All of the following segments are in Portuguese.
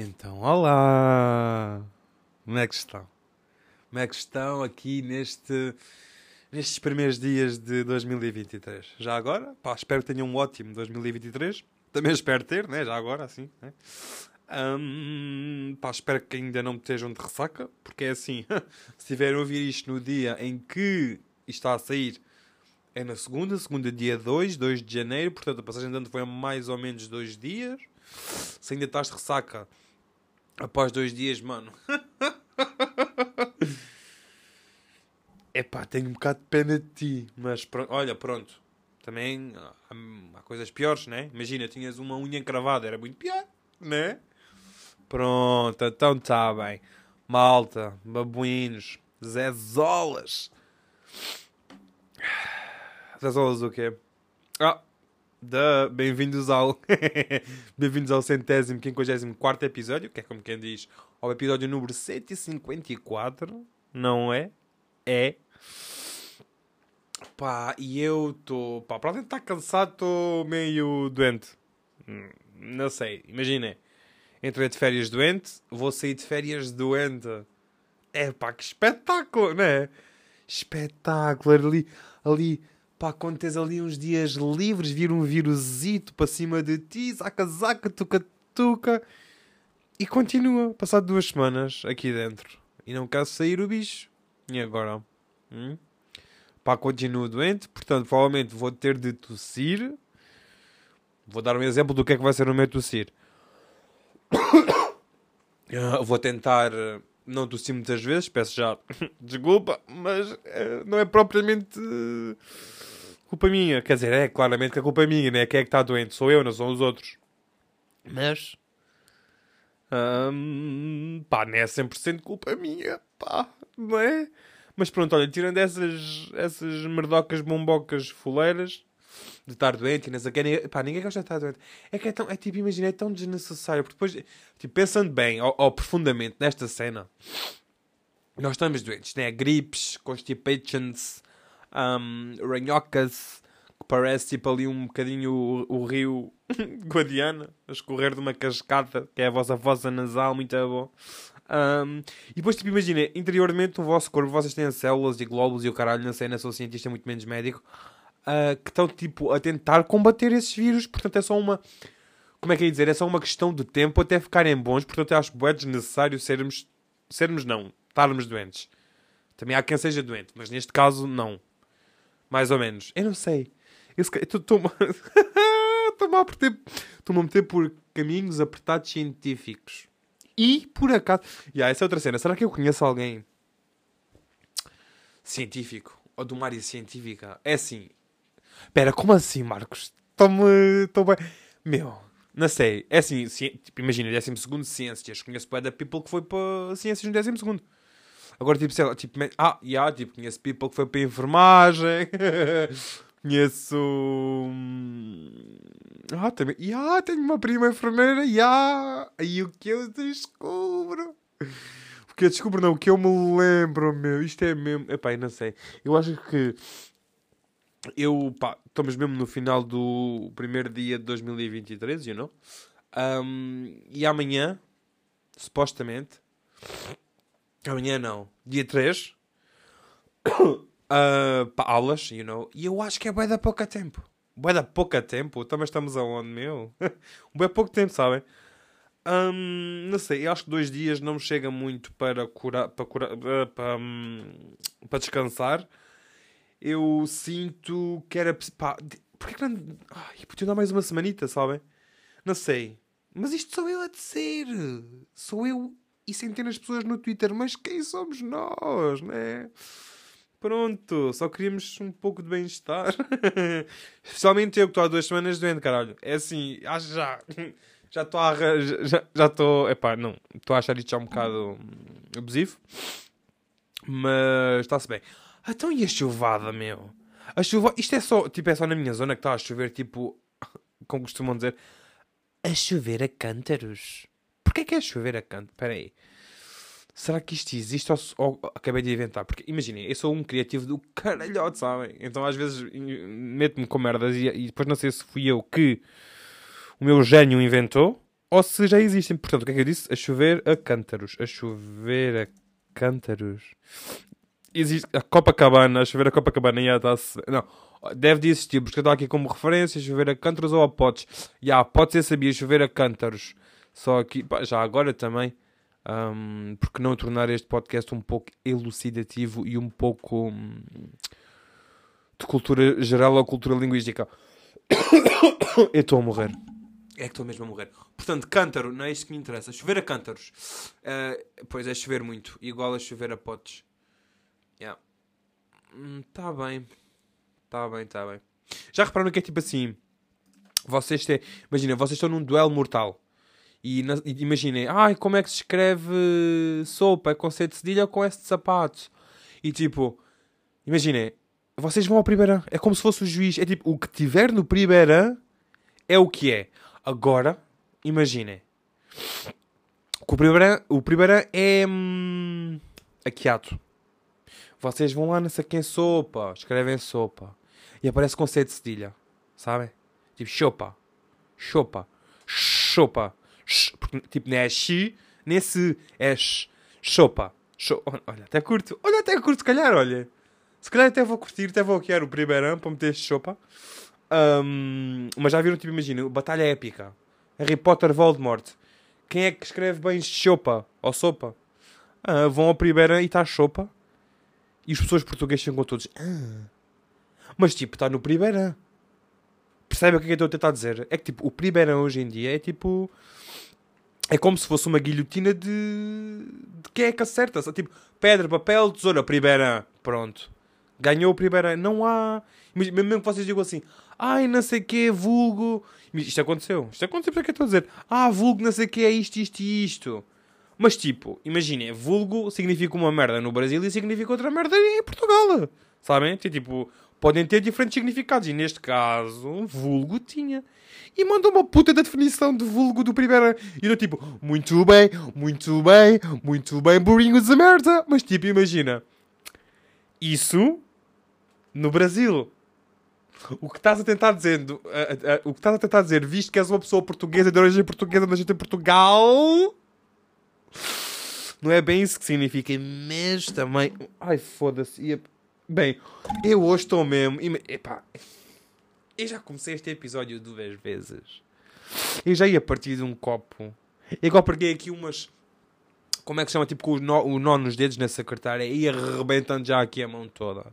Então, olá! Como é que estão? Como é que estão aqui neste, nestes primeiros dias de 2023? Já agora? Pá, espero que tenham um ótimo 2023. Também espero ter, né? Já agora, assim. Né? Um, pá, espero que ainda não me estejam de ressaca, porque é assim, se tiverem a ouvir isto no dia em que isto está a sair, é na segunda, segunda dia 2, 2 de janeiro, portanto a passagem de ano foi mais ou menos dois dias. Se ainda estás de ressaca após dois dias, mano. Epá, tenho um bocado de pena de ti, mas pronto, olha, pronto. Também há, há coisas piores, né? Imagina, tinhas uma unha encravada, era muito pior, né? Pronto, então está bem. Malta, babuínos, Zezolas. Zezolas o quê? Ah, da bem-vindos ao bem-vindos ao centésimo, quinquagésimo quarto episódio, que é como quem diz, ao episódio número 154, não é? É. Pá, e eu estou, pá, para além de estar cansado, estou meio doente. Hum, não sei, imaginem. Entrei de férias doente, vou sair de férias doente. É pá, que espetáculo, não é? Espetáculo, ali, ali, pá, quando tens ali uns dias livres, vir um vírusito para cima de ti, zaca, zaca, tuca, tuca. E continua, passado duas semanas aqui dentro. E não quero sair o bicho. E agora? Hum? Pá, continuo doente, portanto, provavelmente vou ter de tossir. Vou dar um exemplo do que é que vai ser o meu tossir. Uh, vou tentar não tossir muitas vezes, peço já desculpa, mas uh, não é propriamente culpa minha. Quer dizer, é claramente que a culpa é minha, né? Quem é que está doente? Sou eu, não são os outros. Mas. Um, pá, não é 100% culpa minha, pá, não é? Mas pronto, olha, tirando essas, essas merdocas bombocas fuleiras, de estar doente e não sei o que. Pá, ninguém gosta de estar doente. É que é tão, é tipo, imagina, é tão desnecessário. Porque depois, tipo, pensando bem ou, ou profundamente nesta cena, nós estamos doentes, né? Gripes, constipations, um, ranhocas, que parece tipo ali um bocadinho o, o rio Guadiana, a escorrer de uma cascata, que é a vossa fossa nasal, muito bom. Um, e depois, tipo, imagina, interiormente o vosso corpo, vocês têm células e glóbulos e o caralho, não sei, não sou cientista, muito menos médico uh, que estão tipo, a tentar combater esses vírus. Portanto, é só uma. Como é que é dizer? É só uma questão de tempo até ficarem bons. Portanto, eu acho que é desnecessário sermos. Sermos não. Estarmos doentes. Também há quem seja doente, mas neste caso, não. Mais ou menos. Eu não sei. Estou-me a meter, a meter por caminhos apertados científicos. E, por acaso... E yeah, essa é outra cena. Será que eu conheço alguém científico? Ou de uma área científica? É assim, Espera, como assim, Marcos? Estou-me. Estou bem. Meu, não sei. É assim, tipo, imagina, 12 segundo Ciências. Conheço bem da people que foi para Ciências no 12 segundo. Agora, tipo, sei lá, tipo, ah, yeah, tipo, conheço people que foi para enfermagem. conheço. Hum, ah, também. Yeah, tenho uma prima enfermeira. Yeah. E o que eu descubro? O que eu descubro, não, o que eu me lembro, meu. Isto é mesmo. Epá, eu não sei. Eu acho que eu, pá, estamos mesmo no final do primeiro dia de 2023, you know? Um, e amanhã, supostamente, amanhã não, dia 3, uh, pá, aulas, you know? E eu acho que é bué da pouca tempo. Bué da pouca tempo? Também estamos aonde, meu? bué pouco tempo, sabem? Um, não sei, eu acho que dois dias não chega muito para curar, para, curar, uh, para, um, para descansar eu sinto que era. Pá, porquê que não. Ai, podia dar mais uma semanita, sabem? Não sei. Mas isto sou eu a dizer. Sou eu e centenas de pessoas no Twitter. Mas quem somos nós, né? Pronto, só queríamos um pouco de bem-estar. Especialmente eu que estou há duas semanas doente, caralho. É assim, acho já. Já estou a. Já estou. Epá, não. Estou a achar isto já um bocado abusivo. Mas está-se bem. Então e a chuvada, meu? A chuva... Isto é só, tipo, é só na minha zona que está a chover, tipo, como costumam dizer, a chover a cântaros. Porquê que é chover a cântaros? Espera aí. Será que isto existe ou, ou, acabei de inventar? Porque imaginem, eu sou um criativo do caralhote, sabem? Então às vezes meto-me com merdas e, e, depois não sei se fui eu que o meu gênio inventou ou se já existem. Portanto, o que é que eu disse? A chover a cântaros. A chover a cântaros. Existe a Copacabana, a chover a Copacabana já está-se. Não, deve de existir, porque eu estou aqui como referência, chover a cântaros ou a potes. Já, pode ser sabia chover a cântaros. Só aqui, pá, já agora também, um, porque não tornar este podcast um pouco elucidativo e um pouco hum, de cultura geral ou cultura linguística. eu estou a morrer. É que estou mesmo a morrer. Portanto, cântaro, não é isto que me interessa. Chover a cântaros. Uh, pois é, chover muito. Igual a chover a potes. Yeah. Hum, tá bem. Tá bem, tá bem. Já repararam que é tipo assim. Vocês têm. Imagina, vocês estão num duelo mortal. E, na, imaginem, ai, como é que se escreve sopa? É com C de cedilha ou com S de sapatos? E tipo, imaginem, vocês vão ao primeiro É como se fosse o juiz. É tipo, o que tiver no primeiro é o que é. Agora, imaginem. O primeiro, o é hum, aquiato. Vocês vão lá nessa quem sopa, escrevem sopa. E aparece com C de cedilha. Sabem? Tipo, chopa. Chopa. Chopa. Porque, tipo, não é xi, nem se. É chopa. Olha, até curto. Olha, até curto, se calhar, olha. Se calhar até vou curtir, até vou aqui o primeiro para meter chopa. Um, mas já viram, tipo, imagina, batalha épica. Harry Potter Voldemort. Quem é que escreve bem chopa ou sopa? Ah, vão ao primeiro e está chopa. E as pessoas portuguesas ficam todos. Ah. Mas tipo, está no primeiro. Percebe o que é que eu estou a tentar dizer? É que tipo, o primeiro hoje em dia é tipo. É como se fosse uma guilhotina de. de quem é que acerta? Tipo, pedra, papel, tesoura, primeira. Pronto. Ganhou o primeiro. Não há. Mesmo que vocês digam assim, ai, não sei o que, vulgo. Isto aconteceu. Isto aconteceu, porque é que eu estou a dizer? Ah, vulgo, não sei o que, é isto, isto e isto. Mas tipo, imaginem, vulgo significa uma merda no Brasil e significa outra merda em Portugal. Sabem? Tipo, podem ter diferentes significados. E neste caso, vulgo tinha. E mandou uma puta da definição de vulgo do primeiro. E eu tipo, muito bem, muito bem, muito bem, burrinhos de merda. Mas tipo, imagina. Isso no Brasil. O que estás a tentar dizer, o que estás a tentar dizer, visto que és uma pessoa portuguesa de origem portuguesa, nascida em Portugal, não é bem isso que significa, mas também, ai foda-se, bem, eu hoje estou mesmo, epá, eu já comecei este episódio duas vezes, eu já ia partir de um copo, igual peguei aqui umas, como é que chama, tipo com o nó, o nó nos dedos na secretária e arrebentando já aqui a mão toda.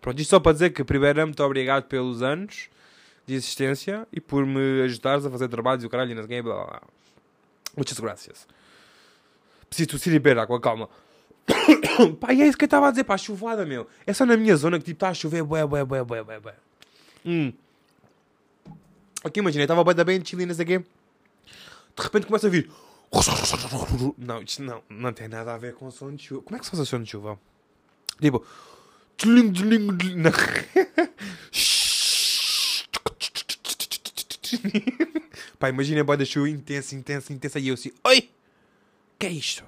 Pronto, isto só para dizer que, primeiro, muito obrigado pelos anos de existência e por me ajudares a fazer trabalhos e o caralho e não sei blá. Muitas graças. Preciso tossir e beber água, calma. pá, e é isso que eu estava a dizer, pá, chuvada, meu. É só na minha zona que tipo está a chover, bué, bué, bué, bué, bué, bué. Hum. Aqui imagina, estava bem bem chilinas aqui. De repente começa a vir. Não, isto não, não tem nada a ver com o som de chuva. Como é que se faz o som de chuva? Tipo. Pá, imagina a boia da chuva intensa, intensa, intensa. E eu assim, oi, que é isto?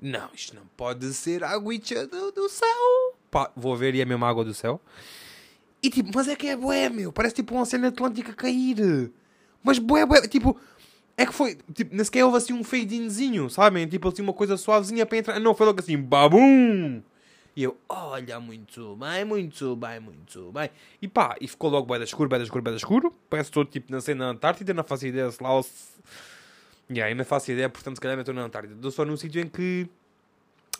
Não, isto não pode ser água do, do céu. Pá, vou ver e é mesmo água do céu. E tipo, mas é que é bué, meu. Parece tipo uma cena atlântica cair. Mas bué, bué, tipo... É que foi, tipo, nem sequer houve assim um fade-inzinho, sabem? Tipo assim, uma coisa suavezinha para entrar. Não, foi logo assim, babum! E eu, olha, muito bem, muito bem, muito bem. E pá, e ficou logo bem da escuro, bem da escuro, bem da escuro. Parece todo tipo, na Antártida, não faço ideia se lá ou se... E aí, não faço ideia, portanto, se calhar estou na Antártida. Estou só num sítio em que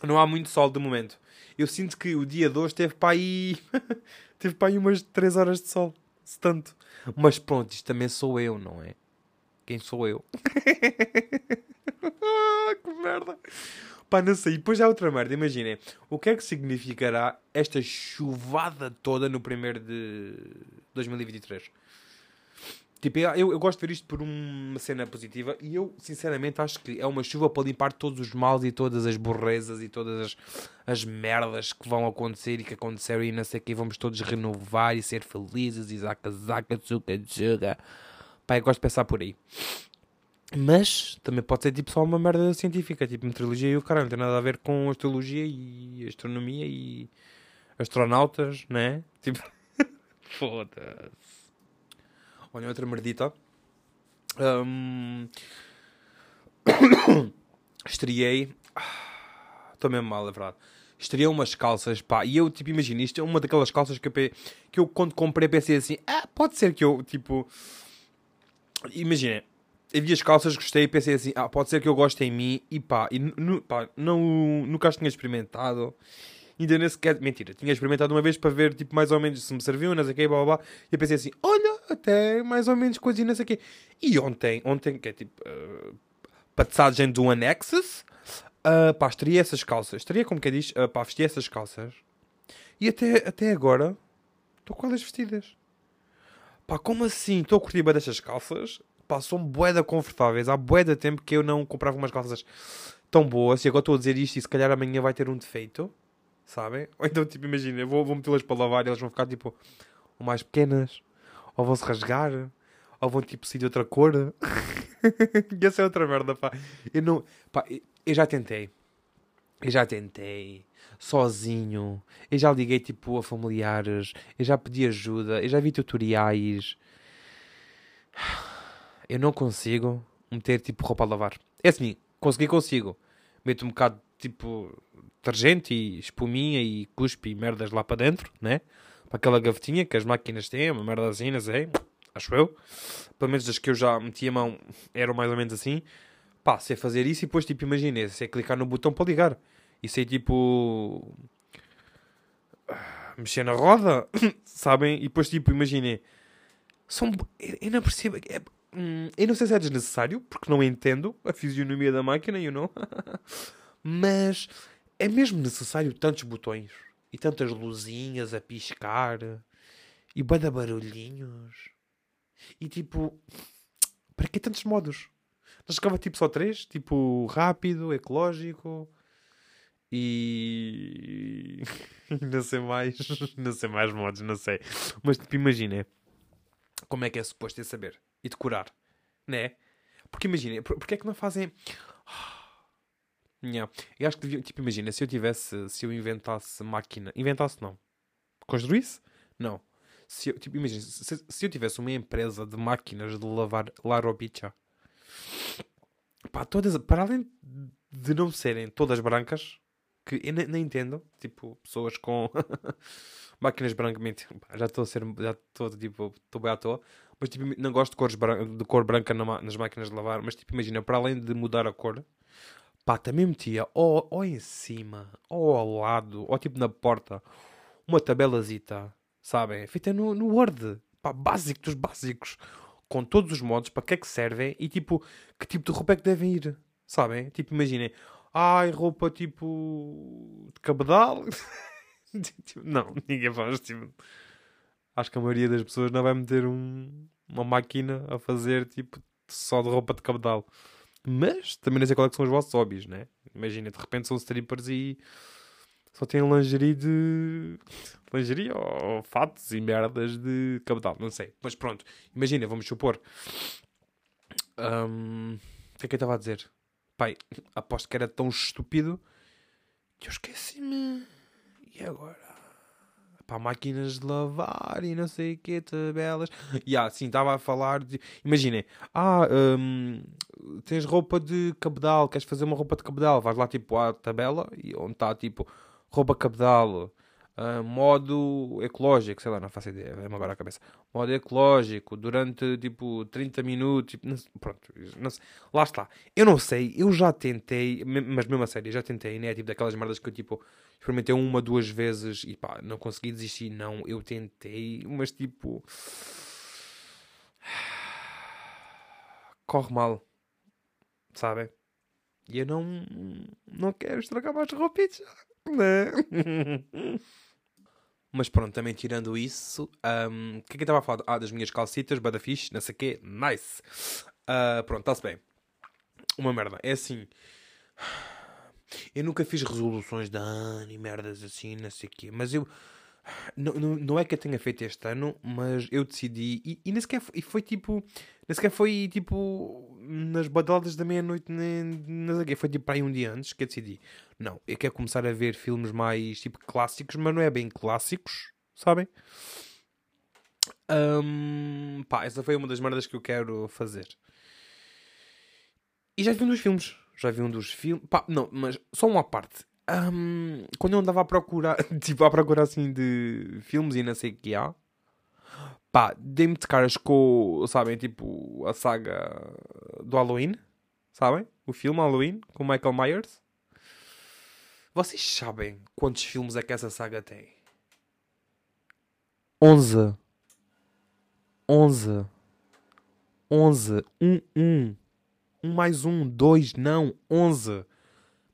não há muito sol de momento. Eu sinto que o dia de hoje teve para aí... teve para aí umas 3 horas de sol. Se tanto. Mas pronto, isto também sou eu, não é? Quem sou eu? que merda. Pá, não sei. E depois há outra merda. Imaginem. O que é que significará esta chuvada toda no primeiro de 2023? Tipo, eu, eu gosto de ver isto por uma cena positiva e eu, sinceramente, acho que é uma chuva para limpar todos os males e todas as borrezas e todas as, as merdas que vão acontecer e que aconteceram e não sei o que. Vamos todos renovar e ser felizes e zaca, zaca, tchuca, tchuca. Pá, eu gosto de pensar por aí. Mas também pode ser tipo só uma merda científica, tipo meteorologia e o caralho, não tem nada a ver com astrologia e astronomia e astronautas, né? Tipo, foda-se. Olha, outra merdita. Um. Estou mesmo mal, é verdade. Estreiei umas calças, pá. E eu, tipo, imagina, isto é uma daquelas calças que eu, que eu quando comprei pensei assim: ah, pode ser que eu, tipo. Imagina, eu vi as calças, gostei e pensei assim: ah, pode ser que eu goste em mim. E pá, e, pá não, nunca as tinha experimentado. Ainda nem sequer. Mentira, tinha experimentado uma vez para ver, tipo, mais ou menos se me serviu, não sei o quê, blá blá blá. E eu pensei assim: olha, até mais ou menos coisinha, não sei o quê. E ontem, ontem, que é tipo. Uh, passagem do Anexus Uh, pá, estaria essas calças. Estaria, como que diz, uh, pá, vestir essas calças. E até, até agora, estou com elas vestidas. Pá, como assim? Estou a curtir bem destas calças. Pá, são boeda confortáveis. Há boeda tempo que eu não comprava umas calças tão boas. E agora estou a dizer isto e se calhar amanhã vai ter um defeito. Sabem? Ou então, tipo, imagina, eu vou, vou metê-las para lavar e elas vão ficar, tipo, mais pequenas. Ou vão-se rasgar. Ou vão, tipo, sair de outra cor. e essa é outra merda, pá. Eu não... Pá, eu já tentei. Eu já tentei. Sozinho. Eu já liguei tipo a familiares. Eu já pedi ajuda. Eu já vi tutoriais. Eu não consigo meter tipo roupa a lavar. É assim, consegui, consigo. Meto um bocado tipo detergente e espuminha e cuspe e merdas lá para dentro, né? Para aquela gavetinha que as máquinas têm, uma merda assim, não sei. Acho eu. Pelo menos as que eu já meti a mão eram mais ou menos assim pá, sei fazer isso e depois, tipo, imagina, sei clicar no botão para ligar. E sei, tipo, mexer na roda, sabem? E depois, tipo, imaginem, são... Eu não percebo... É... Hum, eu não sei se é desnecessário, porque não entendo a fisionomia da máquina, you know? Mas é mesmo necessário tantos botões e tantas luzinhas a piscar e bada barulhinhos e tipo, para que tantos modos? Nós jogava tipo só três, tipo rápido, ecológico e não sei mais, não sei mais modos, não sei. Mas tipo, imagina como é que é suposto ter saber e decorar, né? Porque imagina, porque é que não fazem. Yeah. Eu acho que devia, tipo, imagina, se eu tivesse, se eu inventasse máquina, inventasse não, construísse? Não. Se eu, tipo, imagina, se, se eu tivesse uma empresa de máquinas de lavar larobicha, Pá, todas, para além de não serem todas brancas, que eu nem, entendo, tipo, pessoas com máquinas brancas, já estou a ser, já estou, tipo, estou bem à toa, mas, tipo, não gosto de, cores de cor branca nas máquinas de lavar, mas, tipo, imagina, para além de mudar a cor, pá, também metia ou, ou em cima, ou ao lado, ou, tipo, na porta, uma tabelazita, sabem, feita no, no Word, pá, básico dos básicos, com todos os modos, para que é que servem e tipo, que tipo de roupa é que devem ir, sabem? Tipo, imaginem, ai, roupa tipo de cabedal. tipo, não, ninguém faz, tipo, acho que a maioria das pessoas não vai meter um, uma máquina a fazer tipo só de roupa de cabedal. Mas também não sei qual é que são os vossos hobbies, né? Imagina, de repente são strippers e só têm lingerie de. lingerie ou, fatos e merdas de cabedal, não sei. Mas pronto, imagina, vamos supor. Um... O que é que eu estava a dizer? Pai, aposto que era tão estúpido que eu esqueci-me. E agora? Pá, máquinas de lavar e não sei o que, tabelas. E ah, sim, estava a falar de. Imaginem, ah, um, tens roupa de cabedal, queres fazer uma roupa de cabedal? Vais lá tipo à tabela onde está tipo roupa cabedal, uh, modo ecológico, sei lá, não faço ideia, vem-me agora a cabeça. Modo ecológico, durante tipo 30 minutos, tipo, não, pronto, não sei, lá está. Eu não sei, eu já tentei, mas mesmo a sério, já tentei, né? Tipo daquelas merdas que eu tipo experimentei uma, duas vezes e pá, não consegui desistir, não. Eu tentei, mas tipo. Corre mal, sabem? E eu não, não quero estragar mais roupitas. Né? Mas pronto, também tirando isso, um, o que é que eu estava a falar? Ah, das minhas calcitas, badafixe, não sei o quê, nice. Uh, pronto, está-se bem. Uma merda, é assim. Eu nunca fiz resoluções de ano e merdas assim, não sei o quê, mas eu não, não, não é que eu tenha feito este ano, mas eu decidi. E, e nem sequer foi, e foi tipo. Nem sequer foi tipo. Nas badaladas da meia-noite. Foi tipo para aí um dia antes que eu decidi. Não, eu quero começar a ver filmes mais tipo clássicos, mas não é bem clássicos, sabem? Um, pá, essa foi uma das merdas que eu quero fazer. E já vi um dos filmes. Já vi um dos filmes. Pá, não, mas só uma parte. Ahm, quando eu andava a procurar, tipo, a procurar assim de filmes e não sei o que há, pá, dei-me de caras com, sabem, tipo, a saga do Halloween, sabem? O filme Halloween com Michael Myers. Vocês sabem quantos filmes é que essa saga tem? 11. 11. 11. 1, 1. 1 mais 1, 2, não. 11.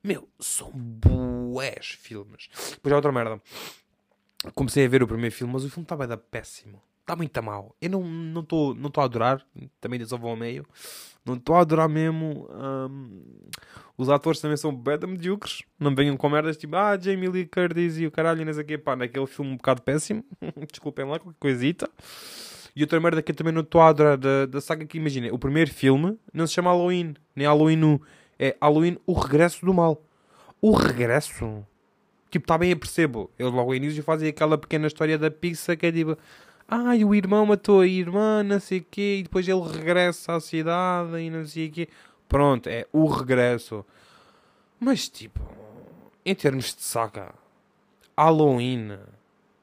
Meu, são bués filmes. Depois há outra merda. Comecei a ver o primeiro filme, mas o filme está bem da péssimo. Está muito mal. Eu não estou não não a adorar. Também só vou ao meio. Não estou a adorar mesmo. hum, os atores também são bem da medíocres. Não venham com merdas tipo, ah, Jamie Lee Curtis e o caralho, não sei o. Pá, naquele filme um bocado péssimo. Desculpem lá, qualquer coisita. E outra merda que eu também não estou a adorar da, da saga que imagina. O primeiro filme não se chama Halloween. Nem Halloween 1. É Halloween O Regresso do Mal. O Regresso? Tipo, está bem, eu percebo. Eles logo ao início fazem aquela pequena história da pizza que é tipo... Ai, o irmão matou a irmã, não sei o quê. E depois ele regressa à cidade e não sei o quê. Pronto, é o regresso. Mas, tipo... Em termos de saga... Halloween...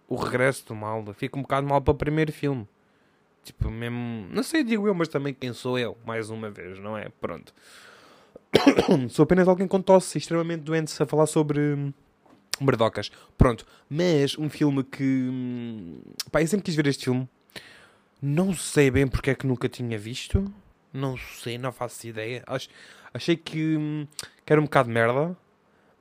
O regresso do mal. Fica um bocado mal para o primeiro filme. Tipo, mesmo... Não sei, digo eu, mas também quem sou eu? Mais uma vez, não é? Pronto. Sou apenas alguém com tosse extremamente doente a falar sobre hum, merdocas. Pronto. Mas um filme que. hum, Pá, eu sempre quis ver este filme. Não sei bem porque é que nunca tinha visto. Não sei, não faço ideia. Ach- Achei que, hum, que era um bocado merda.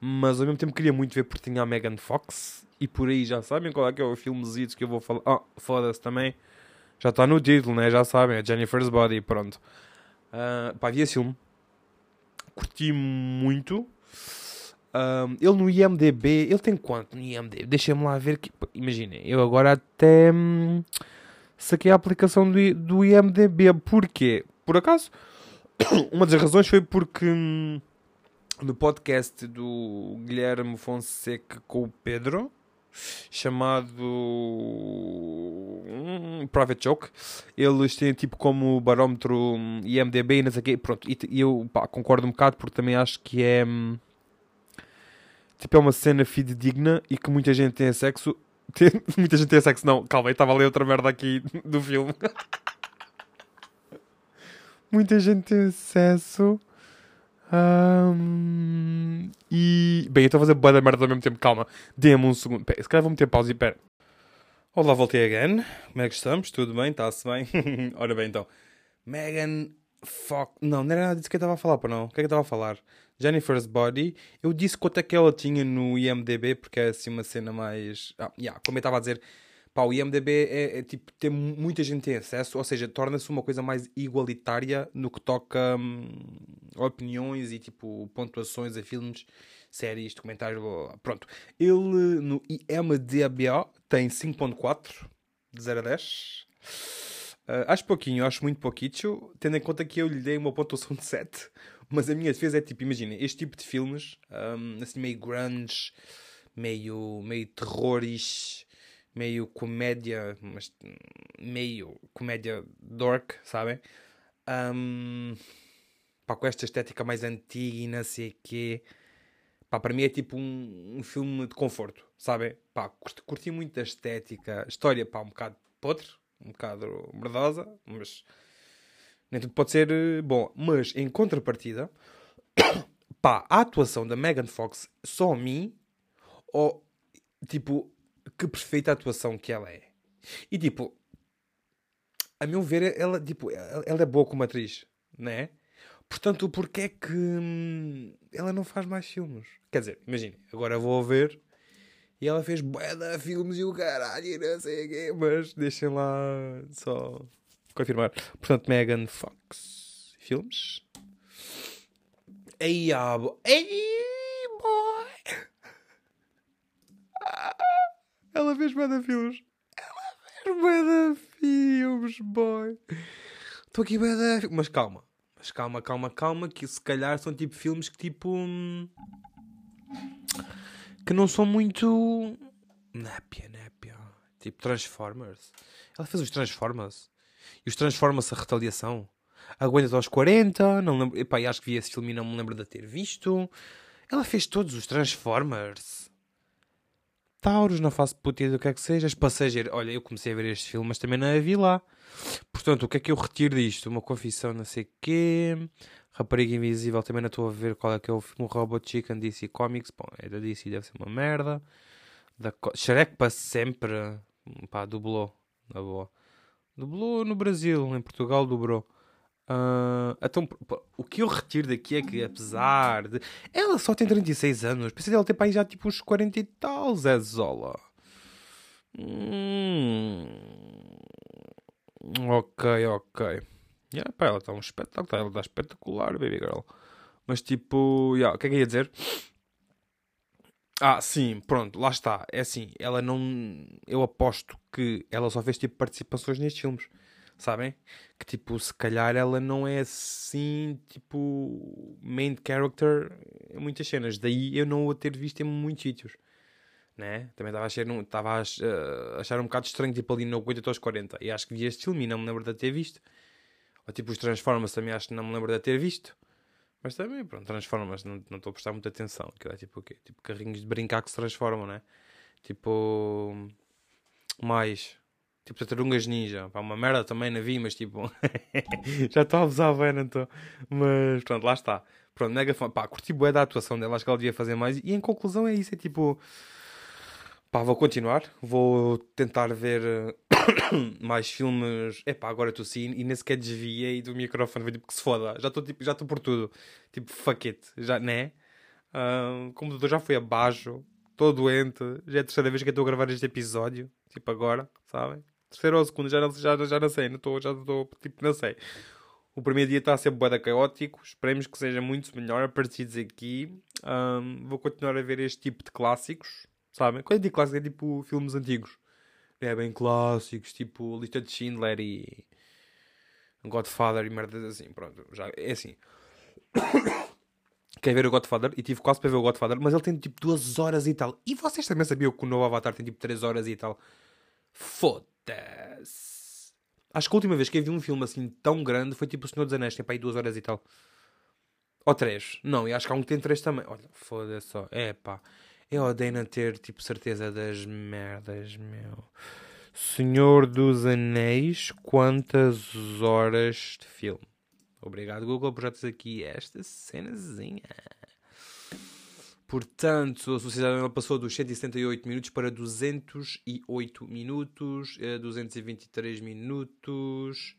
Mas ao mesmo tempo queria muito ver porque tinha a Megan Fox. E por aí já sabem qual é que é o filmezinho que eu vou falar. Ah, foda-se também. Já está no título, né? Já sabem. É Jennifer's Body. Pronto. Ah, pá, vi esse filme curti muito. Ahm, ele no IMDB, ele tem quanto no IMDB? Deixa-me lá ver que. Imaginem, eu agora até hum, saquei a aplicação do, do IMDB. Porquê? Por acaso, uma das razões foi porque hum, no podcast do Guilherme Fonseca com o Pedro, chamado hum, Private Joke, eles têm tipo como barómetro hum, IMDB e não sei o quê. Pronto, e eu pá, concordo um bocado porque também acho que é hum, tipo é uma cena fidedigna e que muita gente tem sexo. Tem- muita gente tem sexo, não, calma, eu estava a ler outra merda aqui do filme. muita gente tem acesso. Hum, e bem, eu estou a fazer boa da merda ao mesmo tempo, calma. Dê-me um segundo. Pera, se calhar vou meter pausa e pera. Olá, voltei again. Como é que estamos? Tudo bem? Está-se bem? Ora bem, então. Megan Fox. Não, não era nada disso que eu estava a falar, para não. O que é que eu estava a falar? Jennifer's Body. Eu disse quanto é que ela tinha no IMDB, porque é assim uma cena mais. Ah, yeah, como eu estava a dizer, pá, o IMDB é, é tipo, tem muita gente tem acesso, ou seja, torna-se uma coisa mais igualitária no que toca hum, opiniões e tipo pontuações a filmes, séries, documentários, blá, blá. pronto. Ele no IMDB tem 5.4 de 0 a 10. Ah, acho pouquinho, acho muito pouquinho, tendo em conta que eu lhe dei uma pontuação de 7. Mas a minha defesa é tipo, imagina, este tipo de filmes, hum, assim meio grunge, meio, meio terrorish, meio comédia, mas meio comédia dork, sabem? Hum, pá, com esta estética mais antiga e não sei o quê. Pá, para mim é tipo um, um filme de conforto, sabem? Pá, curti, curti muito da estética. História, pá, um bocado podre, um bocado merdosa, mas nem tudo pode ser eh, bom. Mas, em contrapartida, pá, a atuação da Megan Fox só a mim, ou, tipo, que perfeita atuação que ela é. E, tipo, a meu ver, ela, tipo, ela é boa como atriz, né? Portanto, porquê é que hum, ela não faz mais filmes? Quer dizer, imagine, agora vou ver e ela fez de filmes e o caralho não sei o quê, mas deixem lá só confirmar. Portanto, Megan Fox, filmes. Ei, abo. Ei, boy. Ela fez de filmes. Ela fez de filmes, boy. Estou aqui de... Mas calma. Mas calma, calma, calma, que se calhar são tipo filmes que tipo... hum, Que não são muito... Népia, népia. Tipo Transformers. Ela fez os Transformers. E os Transformers a retaliação. Aguentas aos 40, não lembro. Epá, acho que vi esse filme e não me lembro de ter visto. Ela fez todos os Transformers. Tauros, não faço puta do que é que seja. As. Olha, eu comecei a ver este filme, mas também não a vi lá. Portanto, o que é que eu retiro disto? Uma confissão, não sei quê. Rapariga Invisível, também não estou a ver qual é que é o filme. Robot Chicken DC Comics. Bom, é da DC, deve ser uma merda. Da Co... Shrek para sempre. Pá, dublou. Na boa. Dublou no Brasil, em Portugal dobrou. Uh, então, o que eu retiro daqui é que, apesar de. Ela só tem 36 anos. Pensei dela ter aí já tipo uns 40 e tal, Zé Zola. Hum... Ok, ok. Yeah, pá, ela está um espetáculo. Ela está espetacular, baby girl. Mas tipo, yeah, o que é que ia dizer? Ah, sim, pronto, lá está. É assim, ela não. Eu aposto que ela só fez tipo participações nestes filmes sabem? Que tipo, se calhar ela não é assim, tipo, main character em muitas cenas. Daí eu não a ter visto em muitos sítios. Né? Também estava a, achar, estava a uh, achar um bocado estranho, tipo, ali no 80 aos 40. E acho que vi este filme e não me lembro de ter visto. Ou tipo, os Transformers também acho que não me lembro de ter visto. Mas também, pronto, Transformers, não, estou a prestar muita atenção. Que é tipo o quê? Tipo carrinhos de brincar que se transformam, né? Tipo. Mais. Tipo, Tartarugas Ninja. Pá, uma merda também não vi, mas tipo. já estou a abusar bem, não estou. Mas pronto, lá está. Pronto, mega fã. Pá, curti bué da atuação dela. Acho que ela devia fazer mais. E em conclusão é isso. É tipo. Pá, vou continuar. Vou tentar ver mais filmes. É pá, agora estou sim. E nem sequer desviei do microfone. Tipo que se foda. Já estou tipo, já estou por tudo. Tipo, fuck it. Já, né? Uh, o computador já foi abaixo. Estou doente. Já é a terceira vez que estou a gravar este episódio. Tipo agora, sabem? Terceiro ou segundo, já, já, já não sei. Não tô, já estou, tipo, não sei. O primeiro dia está a ser boeda caótico. Esperemos que seja muito melhor a partir daqui. Um, vou continuar a ver este tipo de clássicos. Sabem? Quando eu digo clássico é tipo filmes antigos. É bem clássicos, tipo Lista de Schindler e Godfather e merdas assim. Pronto, já é assim. Quer ver o Godfather? E tive quase para ver o Godfather, mas ele tem tipo duas horas e tal. E vocês também sabiam que o novo Avatar tem tipo três horas e tal? Foda-se. Acho que a última vez que eu vi um filme assim tão grande foi tipo O Senhor dos Anéis, tem para aí duas horas e tal. Ou três. Não, e acho que há um que tem três também. Olha, foda-se só. É pá. Eu odeio não ter tipo certeza das merdas, meu. Senhor dos Anéis, quantas horas de filme? Obrigado, Google, por já teres aqui esta cenazinha. Portanto, a Sociedade passou dos 178 minutos para 208 minutos, 223 eh, minutos.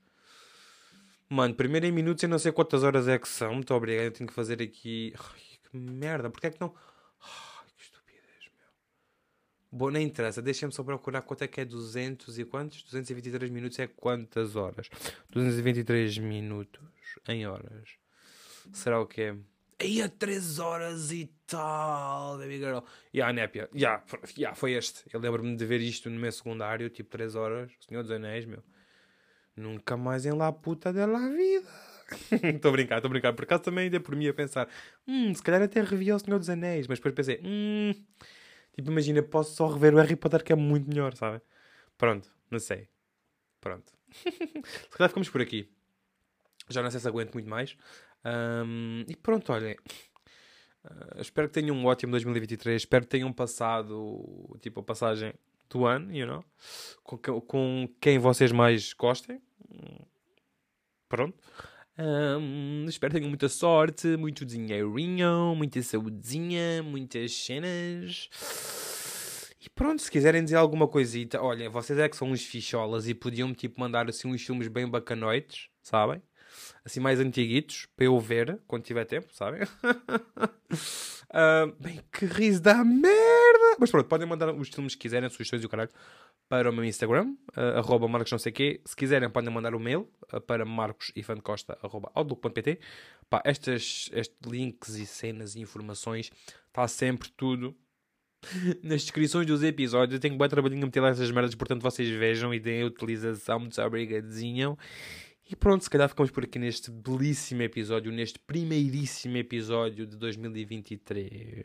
Mano, primeiro em minutos eu não sei quantas horas é que são. Muito obrigado. Eu tenho que fazer aqui. Ai, que merda. Porquê é que não. Ai, que estupidez, meu. Bom, nem interessa. Deixem-me só procurar quanto é que é 200 e quantos? 223 minutos é quantas horas? 223 minutos em horas. Será o quê? Aí a 3 horas e tal, baby girl. E a Népia, yeah, yeah, foi este. Eu lembro-me de ver isto no meu secundário, tipo 3 horas. Senhor dos Anéis, meu. Nunca mais em lá puta dela vida. Estou a brincar, estou a brincar. Por acaso também ainda por mim a pensar, hum, se calhar até revi o Senhor dos Anéis. Mas depois pensei, hum, tipo, imagina, posso só rever o Harry Potter que é muito melhor, sabe? Pronto, não sei. Pronto. se calhar ficamos por aqui. Já não sei se aguento muito mais. Um, e pronto, olhem. Uh, espero que tenham um ótimo 2023. Espero que tenham passado tipo a passagem do ano, you know? com, com quem vocês mais gostem. Pronto. Um, espero que tenham muita sorte, muito dinheirinho, muita saúdezinha, muitas cenas. E pronto, se quiserem dizer alguma coisita, olha, vocês é que são uns ficholas e podiam tipo mandar assim uns filmes bem bacanoites, sabem? assim mais antiguitos, para eu ver quando tiver tempo, sabem? bem, que riso da merda! Mas pronto, podem mandar os filmes que quiserem, sugestões e o caralho, para o meu Instagram, uh, arroba marcos não sei quê. Se quiserem, podem mandar o um mail uh, para marcosifancosta.outlook.pt. Pá, estas, estes links e cenas e informações, está sempre tudo nas descrições dos episódios. Eu tenho bom trabalhinho a meter lá essas merdas, portanto vocês vejam e deem a utilização. Muito obrigadinho. E pronto, se calhar ficamos por aqui neste belíssimo episódio, neste primeiríssimo episódio de 2023.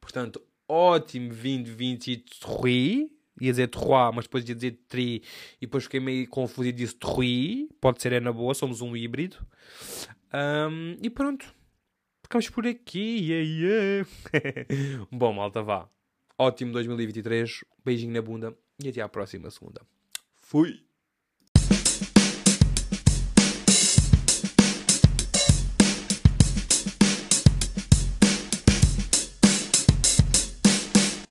Portanto, ótimo 2023. Ia dizer Trois, mas depois ia dizer Tri. E depois fiquei meio confuso e disse Trui. Pode ser, é na boa, somos um híbrido. Um, e pronto. Ficamos por aqui. Yeah, yeah. Bom, malta, vá. Ótimo 2023. Beijinho na bunda. E até à próxima segunda. Fui.